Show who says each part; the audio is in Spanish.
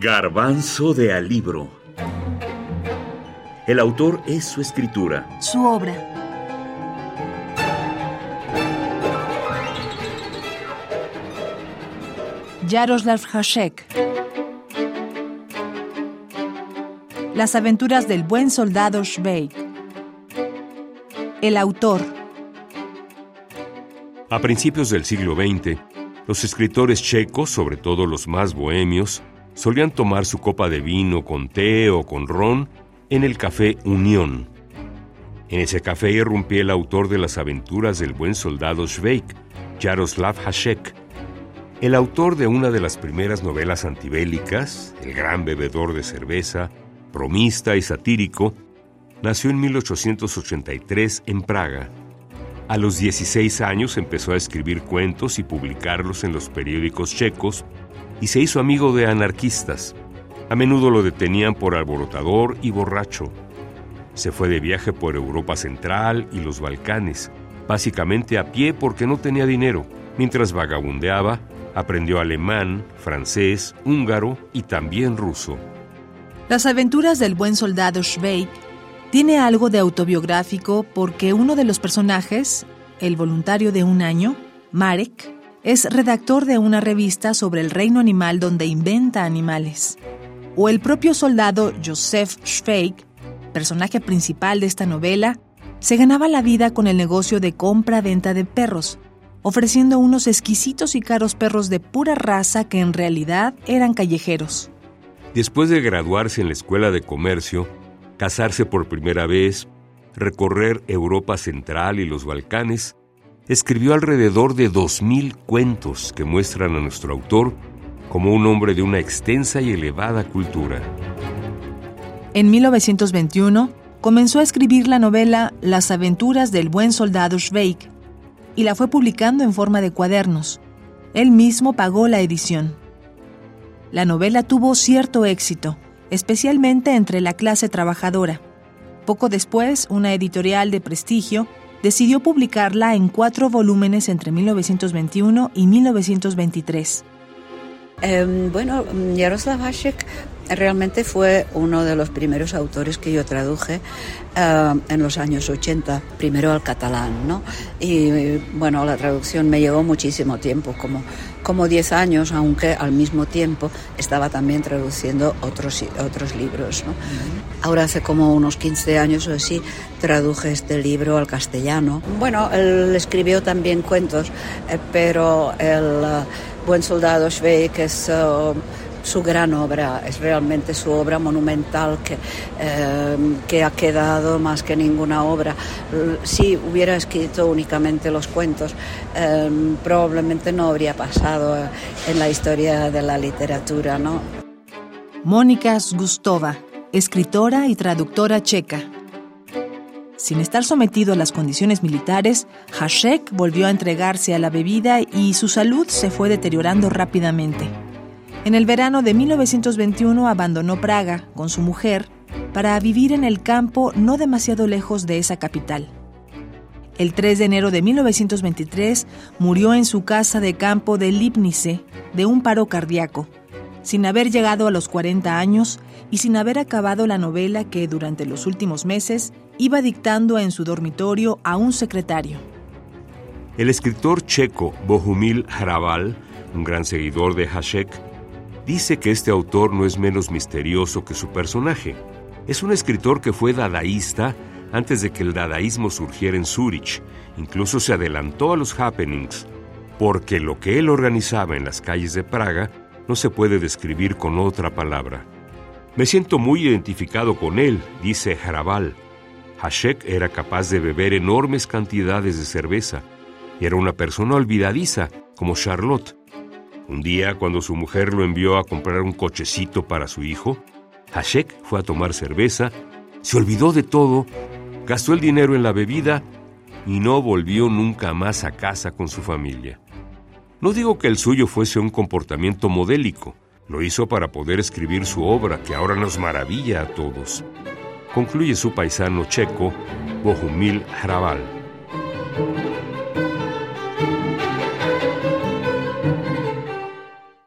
Speaker 1: Garbanzo de Alibro. El autor es su escritura.
Speaker 2: Su obra. Jaroslav Hasek. Las aventuras del buen soldado Schweik. El autor.
Speaker 3: A principios del siglo XX, los escritores checos, sobre todo los más bohemios, solían tomar su copa de vino con té o con ron en el café Unión. En ese café irrumpía el autor de las aventuras del buen soldado Schweik, Jaroslav Hasek, el autor de una de las primeras novelas antibélicas, el gran bebedor de cerveza, bromista y satírico, nació en 1883 en Praga. A los 16 años empezó a escribir cuentos y publicarlos en los periódicos checos y se hizo amigo de anarquistas. A menudo lo detenían por alborotador y borracho. Se fue de viaje por Europa Central y los Balcanes, básicamente a pie porque no tenía dinero. Mientras vagabundeaba, aprendió alemán, francés, húngaro y también ruso.
Speaker 2: Las aventuras del buen soldado Schweik tiene algo de autobiográfico porque uno de los personajes, el voluntario de un año, Marek, es redactor de una revista sobre el reino animal donde inventa animales. O el propio soldado Joseph Schweik, personaje principal de esta novela, se ganaba la vida con el negocio de compra-venta de perros, ofreciendo unos exquisitos y caros perros de pura raza que en realidad eran callejeros.
Speaker 3: Después de graduarse en la Escuela de Comercio, casarse por primera vez, recorrer Europa Central y los Balcanes, escribió alrededor de 2.000 cuentos que muestran a nuestro autor como un hombre de una extensa y elevada cultura.
Speaker 2: En 1921 comenzó a escribir la novela Las aventuras del buen soldado Schweik y la fue publicando en forma de cuadernos. Él mismo pagó la edición. La novela tuvo cierto éxito, especialmente entre la clase trabajadora. Poco después, una editorial de prestigio decidió publicarla en cuatro volúmenes entre 1921 y 1923.
Speaker 4: Em, bueno, Jaroslav Hasek realmente fue uno de los primeros autores que yo traduje eh, en los años 80, primero al catalán, ¿no? Y bueno, la traducción me llevó muchísimo tiempo, como, como 10 años, aunque al mismo tiempo estaba también traduciendo otros, otros libros, ¿no? Ahora hace como unos 15 años o así traduje este libro al castellano. Bueno, él escribió también cuentos, eh, pero el uh, Buen Soldado Schweik es... Uh, su gran obra, es realmente su obra monumental que, eh, que ha quedado más que ninguna obra. Si hubiera escrito únicamente los cuentos, eh, probablemente no habría pasado en la historia de la literatura, ¿no?
Speaker 2: Mónica Gustova, escritora y traductora checa. Sin estar sometido a las condiciones militares, Hasek volvió a entregarse a la bebida y su salud se fue deteriorando rápidamente. En el verano de 1921 abandonó Praga con su mujer para vivir en el campo no demasiado lejos de esa capital. El 3 de enero de 1923 murió en su casa de campo de Lipnice de un paro cardíaco, sin haber llegado a los 40 años y sin haber acabado la novela que durante los últimos meses iba dictando en su dormitorio a un secretario.
Speaker 3: El escritor checo Bohumil Hrabal, un gran seguidor de Hasek, dice que este autor no es menos misterioso que su personaje. Es un escritor que fue dadaísta antes de que el dadaísmo surgiera en Zurich. Incluso se adelantó a los happenings, porque lo que él organizaba en las calles de Praga no se puede describir con otra palabra. Me siento muy identificado con él, dice Hrabal. Hasek era capaz de beber enormes cantidades de cerveza y era una persona olvidadiza, como Charlotte, un día, cuando su mujer lo envió a comprar un cochecito para su hijo, Hashek fue a tomar cerveza, se olvidó de todo, gastó el dinero en la bebida y no volvió nunca más a casa con su familia. No digo que el suyo fuese un comportamiento modélico, lo hizo para poder escribir su obra que ahora nos maravilla a todos. Concluye su paisano checo, Bohumil Hrabal.